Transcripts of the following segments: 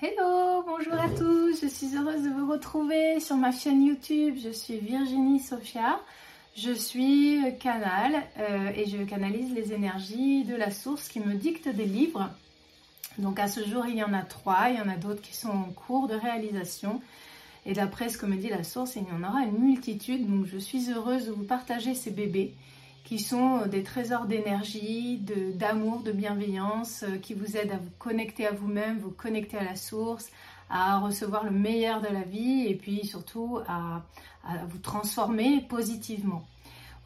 Hello, bonjour à tous, je suis heureuse de vous retrouver sur ma chaîne YouTube. Je suis Virginie Sophia, je suis canal euh, et je canalise les énergies de la source qui me dicte des livres. Donc à ce jour, il y en a trois, il y en a d'autres qui sont en cours de réalisation. Et d'après ce que me dit la source, il y en aura une multitude. Donc je suis heureuse de vous partager ces bébés qui sont des trésors d'énergie, d'amour, de, bienveillance, euh, qui vous aident à vous connecter à vous-même, vous connecter à la source, à recevoir le meilleur de la vie et puis surtout à, vous transformer positivement.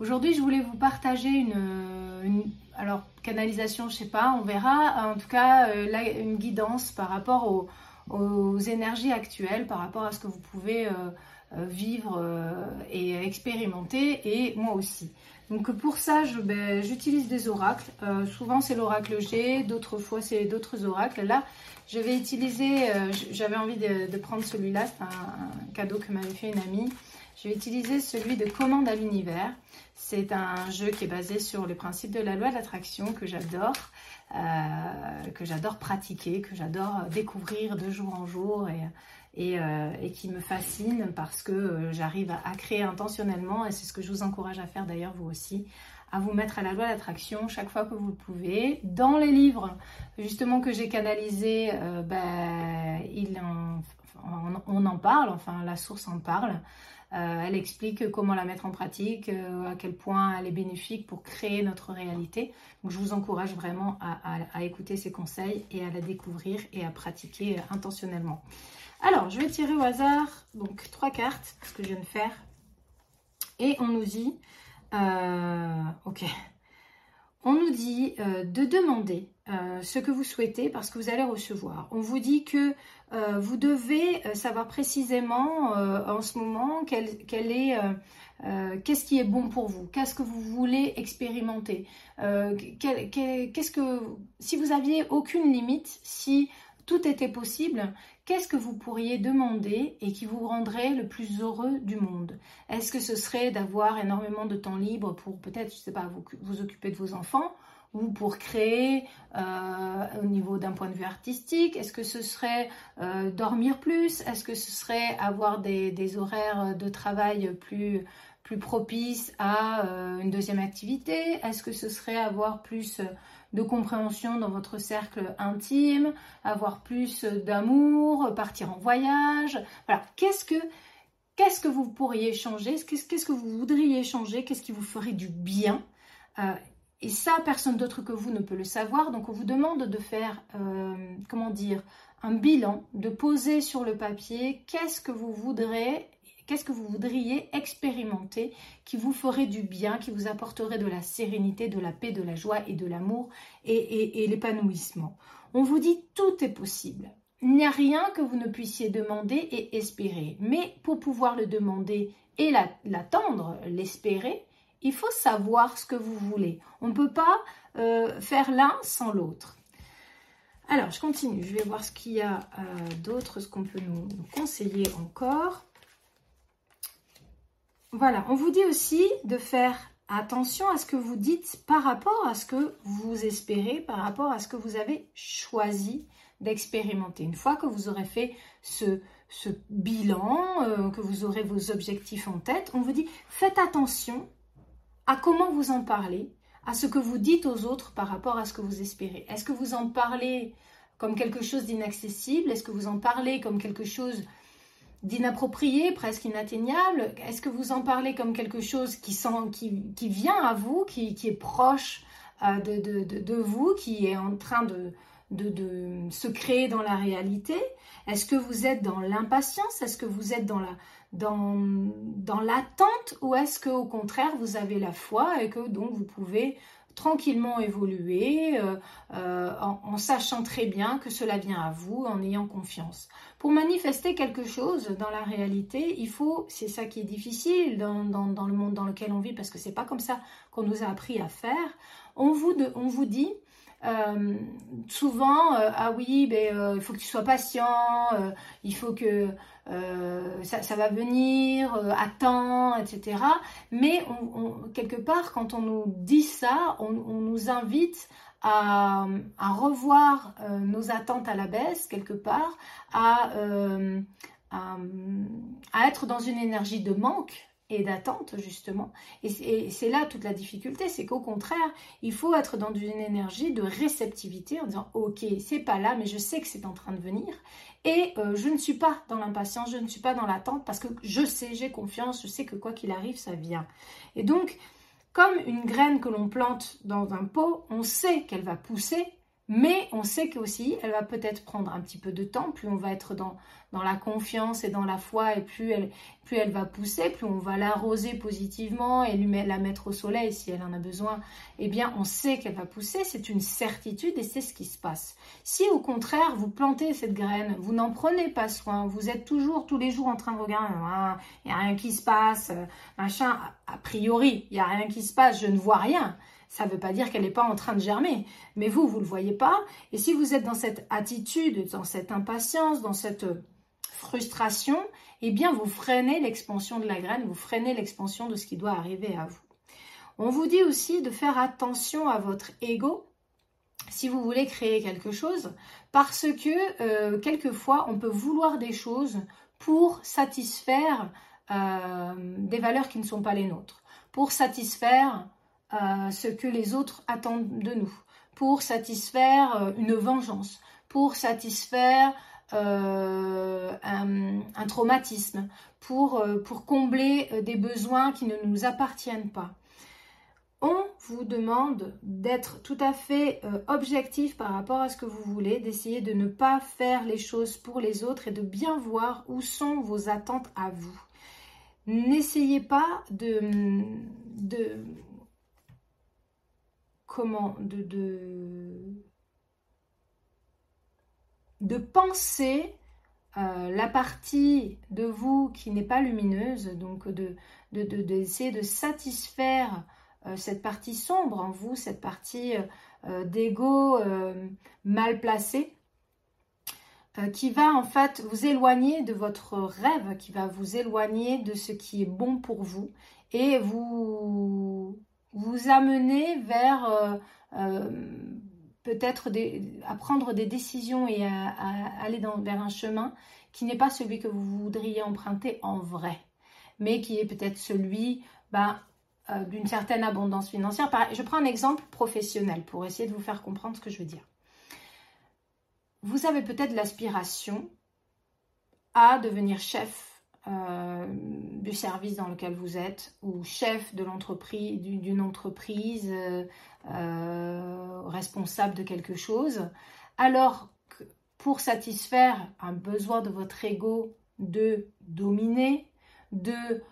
Aujourd'hui, je voulais vous partager une, alors canalisation, je sais pas, on verra. En tout cas, euh, une guidance par rapport aux, énergies actuelles, par rapport à ce que vous pouvez euh, vivre et expérimenter, et moi aussi. Donc pour ça, ben, j'utilise des oracles. Euh, souvent c'est l'oracle G, d'autres fois c'est d'autres oracles. Là, je vais euh, j'avais envie de, prendre celui-là, c'est un, cadeau que m'avait fait une amie. Je vais utiliser celui de Commande à l'univers. C'est un jeu qui est basé sur les principes de la loi de l'attraction que j'adore, euh, que j'adore pratiquer, que j'adore découvrir de jour en jour et euh, qui me fascine parce que euh, j'arrive à, créer intentionnellement, et c'est ce que je vous encourage à faire d'ailleurs vous aussi, à vous mettre à la loi d'attraction chaque fois que vous le pouvez. Dans les livres justement que j'ai canalisés, ben, on en parle, enfin la source en parle. Elle explique comment la mettre en pratique, à quel point elle est bénéfique pour créer notre réalité. Donc je vous encourage vraiment à écouter ces conseils et à la découvrir et à pratiquer intentionnellement. Alors, je vais tirer au hasard, donc trois cartes, ce que je viens de faire. Et on nous dit, euh, ok, on nous dit euh, de demander euh, ce que vous souhaitez parce que vous allez recevoir. On vous dit que vous devez savoir précisément en ce moment quel, est, qu'est-ce qui est bon pour vous, qu'est-ce que vous voulez expérimenter, qu'est-ce que, si vous aviez aucune limite, si tout était possible, qu'est-ce que vous pourriez demander et qui vous rendrait le plus heureux du monde? Est-ce que ce serait d'avoir énormément de temps libre pour peut-être, je sais pas, vous, occuper de vos enfants? Ou pour créer euh, au niveau d'un point de vue artistique Est-ce que ce serait euh, dormir plus? Est-ce que ce serait avoir des, horaires de travail plus, plus propices à euh, une deuxième activité? Est-ce que ce serait avoir plus de compréhension dans votre cercle intime, avoir plus d'amour, partir en voyage? Voilà, qu'est-ce que qu'est-ce que vous pourriez changer? Qu'est-ce que vous voudriez changer? Qu'est-ce qui vous ferait du bien? Et ça, personne d'autre que vous ne peut le savoir. Donc, on vous demande de faire, euh, comment dire, un bilan, de poser sur le papier qu'est-ce que vous voudrez Qu'est-ce que vous voudriez expérimenter qui vous ferait du bien, qui vous apporterait de la sérénité, de la paix, de la joie et de l'amour et, l'épanouissement On vous dit tout est possible. Il n'y a rien que vous ne puissiez demander et espérer. Mais pour pouvoir le demander et l'attendre, l'espérer, il faut savoir ce que vous voulez. On ne peut pas euh, faire l'un sans l'autre. Alors, je continue. Je vais voir ce qu'il y a euh, d'autre, ce qu'on peut nous conseiller encore. Voilà, on vous dit aussi de faire attention à ce que vous dites par rapport à ce que vous espérez, par rapport à ce que vous avez choisi d'expérimenter. Une fois que vous aurez fait ce, bilan, euh, que vous aurez vos objectifs en tête, on vous dit faites attention à comment vous en parlez, à ce que vous dites aux autres par rapport à ce que vous espérez. Est-ce que vous en parlez comme quelque chose d'inaccessible? Est-ce que vous en parlez comme quelque chose d'inapproprié, presque inatteignable? Est-ce que vous en parlez comme quelque chose qui, qui, vient à vous, qui, est proche euh, de, vous, qui est en train de, se créer dans la réalité Est-ce que vous êtes dans l'impatience? Est-ce que vous êtes dans la dans, dans l'attente? Ou est-ce que au contraire vous avez la foi et que donc vous pouvez tranquillement évoluer euh, euh, en, sachant très bien que cela vient à vous, en ayant confiance? Pour manifester quelque chose dans la réalité, il faut, c'est ça qui est difficile dans, le monde dans lequel on vit, parce que c'est pas comme ça qu'on nous a appris à faire. On vous, dit, euh, souvent, ah oui, ben, il faut que tu sois patient, il faut que euh, ça, va venir, euh, attends, etc. Mais quelque part, quand on nous dit ça, on, nous invite à, revoir euh, nos attentes à la baisse, quelque part, à être dans une énergie de manque d'attente justement. Et c'est là toute la difficulté, c'est qu'au contraire, il faut être dans une énergie de réceptivité en disant ok, c'est pas là, mais je sais que c'est en train de venir et euh, je ne suis pas dans l'impatience, je ne suis pas dans l'attente parce que je sais, j'ai confiance, je sais que quoi qu'il arrive, ça vient. Et donc, comme une graine que l'on plante dans un pot, on sait qu'elle va pousser mais on sait qu'aussi, elle va peut-être prendre un petit peu de temps, plus on va être dans, dans la confiance et dans la foi, et plus elle, plus elle va pousser, plus on va l'arroser positivement et lui la mettre au soleil si elle en a besoin, eh bien on sait qu'elle va pousser, c'est une certitude et c'est ce qui se passe. Si au contraire vous plantez cette graine, vous n'en prenez pas soin, vous êtes toujours tous les jours en train de regarder, ah, il n'y a rien qui se passe, machin, a priori, il n'y a rien qui se passe, je ne vois rien ça ne veut pas dire qu'elle n'est pas en train de germer. Mais vous, vous ne le voyez pas. Et si vous êtes dans cette attitude, dans cette impatience, dans cette frustration, eh bien, vous freinez l'expansion de la graine, vous freinez l'expansion de ce qui doit arriver à vous. On vous dit aussi de faire attention à votre ego si vous voulez créer quelque chose, parce que euh, quelquefois, on peut vouloir des choses pour satisfaire euh, des valeurs qui ne sont pas les nôtres, pour satisfaire ce que les autres attendent de nous, pour satisfaire euh, une vengeance, pour satisfaire euh, un, traumatisme, pour, euh, pour combler des besoins qui ne nous appartiennent pas. On vous demande d'être tout à fait objectif par rapport à ce que vous voulez, d'essayer de ne pas faire les choses pour les autres et de bien voir où sont vos attentes à vous. N'essayez pas de comment de, de, penser euh, la partie de vous qui n'est pas lumineuse, donc de, d'essayer de, satisfaire euh, cette partie sombre en vous, cette partie euh, d'ego mal placée, qui va en fait vous éloigner de votre rêve, qui va vous éloigner de ce qui est bon pour vous et vous vous amener vers euh, euh, peut-être à prendre des décisions et à, aller vers un chemin qui n'est pas celui que vous voudriez emprunter en vrai, mais qui est peut-être celui ben, euh, d'une certaine abondance financière. Je prends un exemple professionnel pour essayer de vous faire comprendre ce que je veux dire. Vous avez peut-être l'aspiration à devenir chef euh, du service dans lequel vous êtes ou chef de l'entreprise, d'une entreprise, euh, euh, responsable de quelque chose, alors que pour satisfaire un besoin de votre ego de dominer, de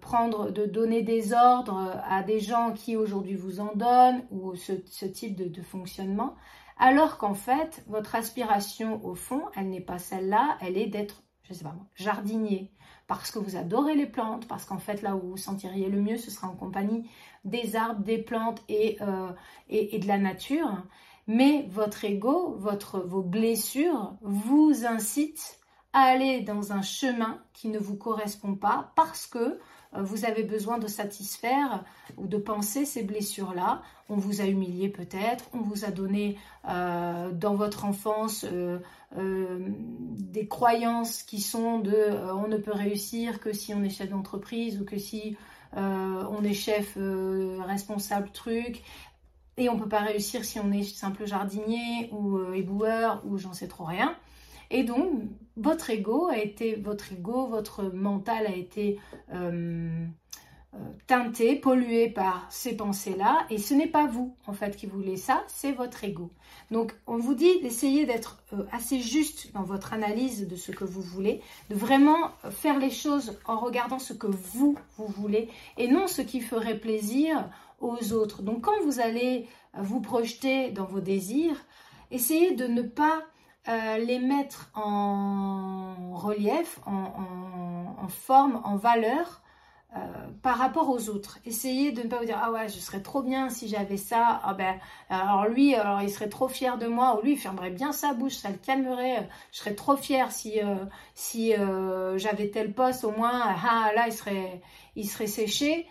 prendre, de donner des ordres à des gens qui aujourd'hui vous en donnent ou ce, type de, de fonctionnement, alors qu'en fait, votre aspiration au fond, elle n'est pas celle-là, elle est d'être je sais pas moi, jardinier, parce que vous adorez les plantes, parce qu'en fait là où vous vous sentiriez le mieux, ce sera en compagnie des arbres, des plantes et, euh, de la nature. Mais votre ego, votre, vos blessures vous incitent aller dans un chemin qui ne vous correspond pas parce que euh, vous avez besoin de satisfaire ou de penser ces blessures-là. On vous a humilié peut-être, on vous a donné euh, dans votre enfance euh, des croyances qui sont de on ne peut réussir que si on est chef d'entreprise ou que si on est chef responsable truc. Et on ne peut pas réussir si on est simple jardinier ou éboueur ou j'en sais trop rien. Et donc, votre ego a été, votre ego, votre mental a été euh, euh, teinté, pollué par ces pensées-là, et ce n'est pas vous, en fait, qui voulez ça, c'est votre ego. Donc, on vous dit d'essayer d'être euh, assez juste dans votre analyse de ce que vous voulez, de vraiment faire les choses en regardant ce que vous, vous voulez, et non ce qui ferait plaisir aux autres. Donc quand vous allez vous projeter dans vos désirs, essayez de ne pas euh, les mettre en relief, en, forme, en valeur euh, par rapport aux autres. Essayez de ne pas vous dire ah ouais je serais trop bien si j'avais ça. Ah ben alors lui alors il serait trop fier de moi ou lui il fermerait bien sa bouche ça le calmerait. Je serais trop fier si euh, si j'avais tel poste au moins ah là il serait il serait séché.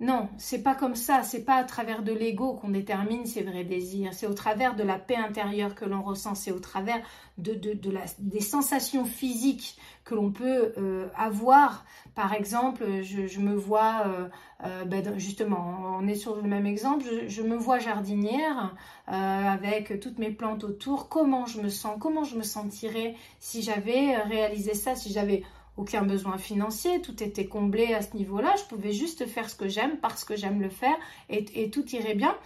Non, c'est pas comme ça, c'est pas à travers de l'ego qu'on détermine ses vrais désirs, c'est au travers de la paix intérieure que l'on ressent, c'est au travers des sensations physiques que l'on peut euh, avoir. Par exemple, je, me vois, euh, euh, ben, justement, on est sur le même exemple, je, me vois jardinière avec toutes mes plantes autour, comment je me sens, comment je me sentirais si j'avais réalisé ça, si j'avais aucun besoin financier, tout était comblé à ce niveau-là, je pouvais juste faire ce que j'aime parce que j'aime le faire et, tout irait bien.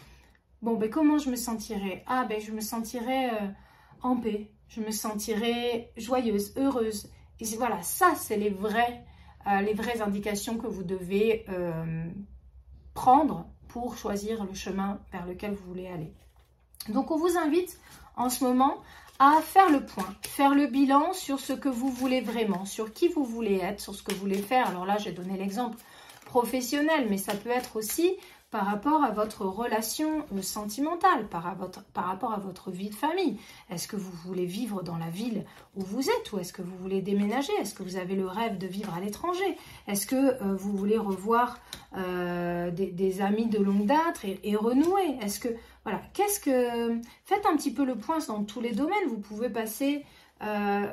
Bon, ben comment je me sentirais? Ah, ben je me sentirais euh, en paix, je me sentirais joyeuse, heureuse. Et voilà, ça, c'est les euh, les vraies indications que vous devez euh, prendre pour choisir le chemin vers lequel vous voulez aller. Donc, on vous invite en ce moment à faire le point, faire le bilan sur ce que vous voulez vraiment, sur qui vous voulez être, sur ce que vous voulez faire. Alors là, j'ai donné l'exemple professionnel, mais ça peut être aussi par rapport à votre relation euh, sentimentale, par, rapport à votre vie de famille. Est-ce que vous voulez vivre dans la ville où vous êtes ou est-ce que vous voulez déménager? Est-ce que vous avez le rêve de vivre à l'étranger? Est-ce que euh, vous voulez revoir euh, des, amis de longue date et renouer? Est-ce que voilà, qu'est-ce que. Faites un petit peu le point dans tous les domaines. Vous pouvez passer. Euh,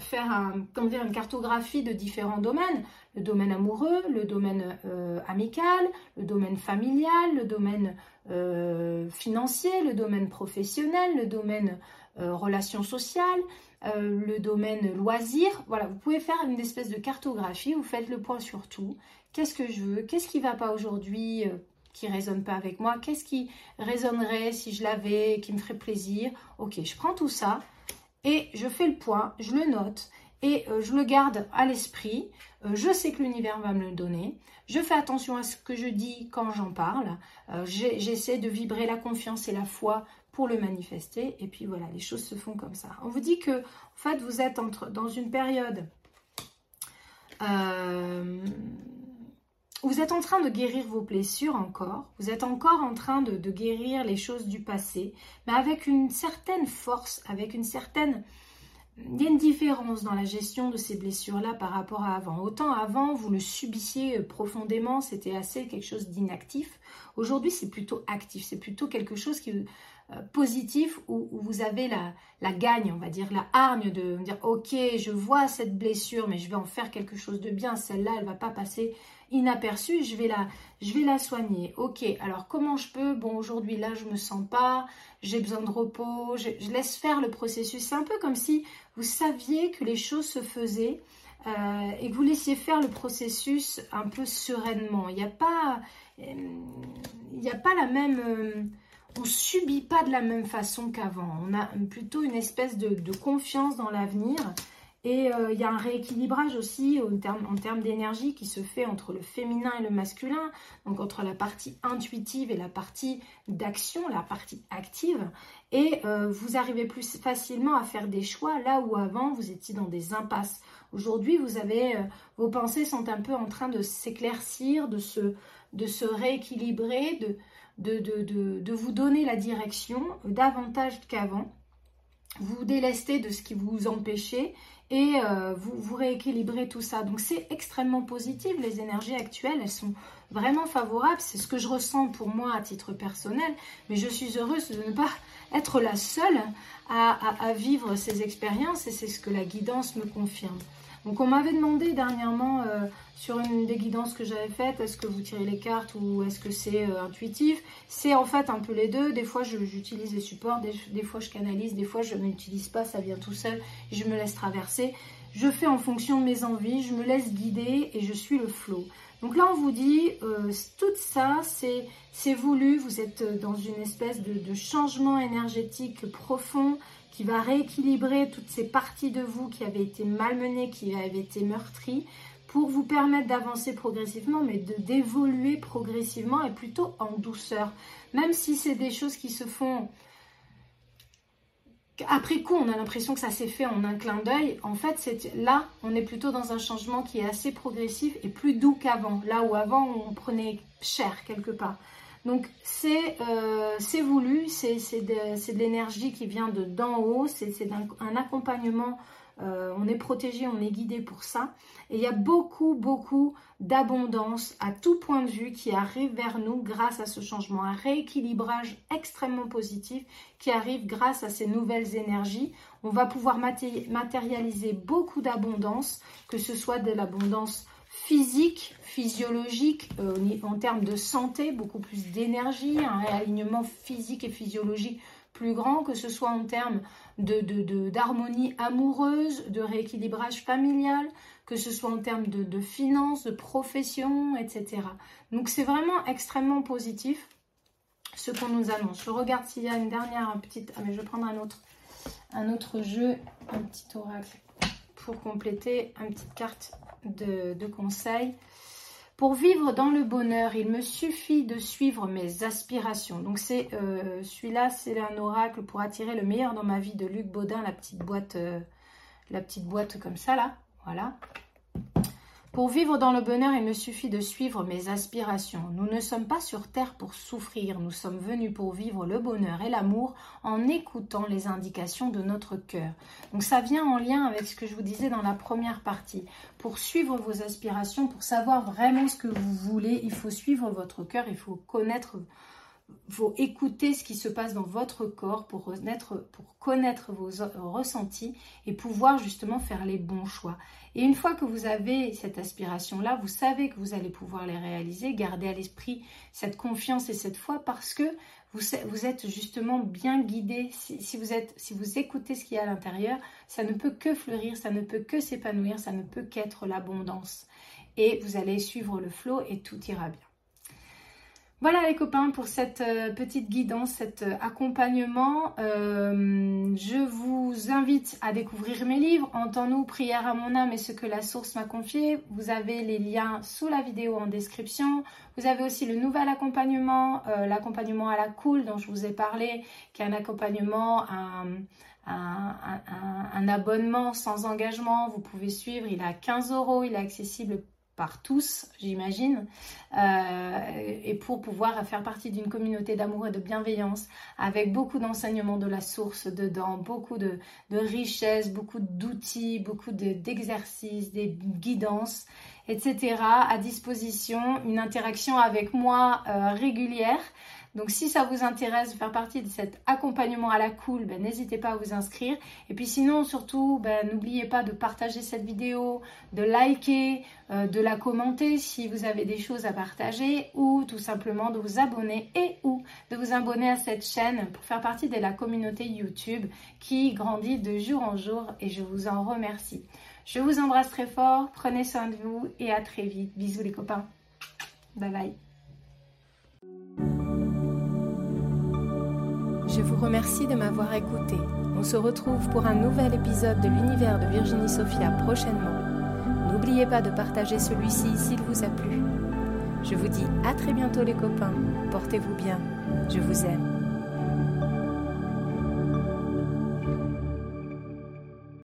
faire une cartographie de différents domaines, le domaine amoureux, le domaine euh, amical, le domaine familial, le domaine euh, financier, le domaine professionnel, le domaine relations sociales, le domaine loisir. Voilà, vous pouvez faire une espèce de cartographie, vous faites le point sur tout. Qu'est-ce que je veux? Qu'est-ce qui ne va pas aujourd'hui? Qui résonne pas avec moi Qu'est-ce qui résonnerait si je l'avais, qui me ferait plaisir? Ok, je prends tout ça et je fais le point, je le note et euh, je le garde à l'esprit. Euh, je sais que l'univers va me le donner. Je fais attention à ce que je dis quand j'en parle. Euh, j'essaie de vibrer la confiance et la foi pour le manifester. Et puis voilà, les choses se font comme ça. On vous dit que, en fait, vous êtes dans une période vous êtes en train de guérir vos blessures encore, vous êtes encore en train de, guérir les choses du passé, mais avec une certaine force, avec une certaine... Il y a une différence dans la gestion de ces blessures-là par rapport à avant. Autant avant, vous le subissiez profondément, c'était assez quelque chose d'inactif. Aujourd'hui, c'est plutôt actif, c'est plutôt quelque chose qui, euh, positif où, vous avez la, gagne, on va dire, la hargne de dire ok, je vois cette blessure, mais je vais en faire quelque chose de bien. Celle-là, elle va pas passer inaperçue. Je vais la, je vais la soigner. Ok, alors comment je peux? Bon, aujourd'hui là, je me sens pas. J'ai besoin de repos. Je, laisse faire le processus. C'est un peu comme si vous saviez que les choses se faisaient. Euh, et que vous laissiez faire le processus un peu sereinement. Il n'y a pas, euh, il n'y a pas la même, on subit pas de la même façon qu'avant. On a plutôt une espèce de, confiance dans l'avenir. Et euh, il y a un rééquilibrage aussi en termes, d'énergie qui se fait entre le féminin et le masculin, donc entre la partie intuitive et la partie d'action, la partie active. Et euh, vous arrivez plus facilement à faire des choix là où avant vous étiez dans des impasses. Aujourd'hui, vous avez euh, vos pensées sont un peu en train de s'éclaircir, de se, rééquilibrer, de, vous donner la direction davantage qu'avant. Vous vous délestez de ce qui vous empêchait et euh, vous, vous rééquilibrez tout ça. Donc c'est extrêmement positif. Les énergies actuelles, elles sont vraiment favorables. C'est ce que je ressens pour moi à titre personnel. Mais je suis heureuse de ne pas être la seule à vivre ces expériences et c'est ce que la guidance me confirme. Donc on m'avait demandé dernièrement euh, sur une des guidances que j'avais faites, est-ce que vous tirez les cartes ou est-ce que c'est euh, intuitif? C'est en fait un peu les deux. Des fois j'utilise les supports, des, fois je canalise, des fois je n'utilise pas, ça vient tout seul je me laisse traverser. Je fais en fonction de mes envies, je me laisse guider et je suis le flot. Donc là, on vous dit, euh, tout ça, c'est voulu. Vous êtes dans une espèce de changement énergétique profond qui va rééquilibrer toutes ces parties de vous qui avaient été malmenées, qui avaient été meurtries, pour vous permettre d'avancer progressivement, mais de d'évoluer progressivement et plutôt en douceur. Même si c'est des choses qui se font après coup, on a l'impression que ça s'est fait en un clin d'œil. En fait, là, on est plutôt dans un changement qui est assez progressif et plus doux qu'avant. Là où avant, on prenait cher quelque part. Donc, c'est euh, voulu, c'est de, de l'énergie qui vient de d'en haut, c'est un accompagnement euh, on est protégé, on est guidé pour ça. Et il y a beaucoup, beaucoup d'abondance à tout point de vue qui arrive vers nous grâce à ce changement, un rééquilibrage extrêmement positif qui arrive grâce à ces nouvelles énergies. On va pouvoir matérialiser beaucoup d'abondance, que ce soit de l'abondance physique, physiologique, euh, en termes de santé, beaucoup plus d'énergie, un réalignement physique et physiologique plus grand, que ce soit en termes d'harmonie de, amoureuse, de rééquilibrage familial, que ce soit en termes de, finances, de profession, etc. Donc c'est vraiment extrêmement positif ce qu'on nous annonce. Je regarde s'il y a une dernière petite... Ah mais je vais prendre un autre, un autre jeu, un petit oracle pour compléter, une petite carte de, de conseil. Pour vivre dans le bonheur, il me suffit de suivre mes aspirations. Donc c'est euh, celui-là, c'est un oracle pour attirer le meilleur dans ma vie de Luc Baudin, la petite boîte, euh, la petite boîte comme ça là, voilà. Pour vivre dans le bonheur, il me suffit de suivre mes aspirations. Nous ne sommes pas sur Terre pour souffrir, nous sommes venus pour vivre le bonheur et l'amour en écoutant les indications de notre cœur. Donc ça vient en lien avec ce que je vous disais dans la première partie. Pour suivre vos aspirations, pour savoir vraiment ce que vous voulez, il faut suivre votre cœur, il faut connaître faut écouter ce qui se passe dans votre corps pour connaître, pour connaître vos ressentis et pouvoir justement faire les bons choix. Et une fois que vous avez cette aspiration-là, vous savez que vous allez pouvoir les réaliser, gardez à l'esprit cette confiance et cette foi parce que vous, êtes justement bien guidé. Si, vous si vous écoutez ce qu'il y a à l'intérieur, ça ne peut que fleurir, ça ne peut que s'épanouir, ça ne peut qu'être l'abondance. Et vous allez suivre le flot et tout ira bien. Voilà les copains pour cette euh, petite guidance, cet euh, accompagnement. Euh, je vous invite à découvrir mes livres, Entends-nous, prière à mon âme et ce que la source m'a confié. Vous avez les liens sous la vidéo en description. Vous avez aussi le nouvel accompagnement, l'accompagnement à la cool dont je vous ai parlé, qui est un accompagnement, un, abonnement sans engagement. Vous pouvez suivre, il est à 15 euros, il est accessible par tous, j'imagine, euh, et pour pouvoir faire partie d'une communauté d'amour et de bienveillance avec beaucoup d'enseignements de la source dedans, beaucoup de, richesses, beaucoup d'outils, beaucoup d'exercices, des guidances, etc. à disposition, une interaction avec moi euh, régulière. Donc si ça vous intéresse de faire partie de cet accompagnement à la cool, ben, n'hésitez pas à vous inscrire. Et puis sinon, surtout, ben, n'oubliez pas de partager cette vidéo, de liker, euh, de la commenter si vous avez des choses à partager ou tout simplement de vous abonner et ou de vous abonner à cette chaîne pour faire partie de la communauté YouTube qui grandit de jour en jour et je vous en remercie. Je vous embrasse très fort, prenez soin de vous et à très vite. Bisous les copains. Bye bye. Je vous remercie de m'avoir écouté. On se retrouve pour un nouvel épisode de l'univers de Virginie Sophia prochainement. N'oubliez pas de partager celui-ci s'il vous a plu. Je vous dis à très bientôt les copains. Portez-vous bien. Je vous aime.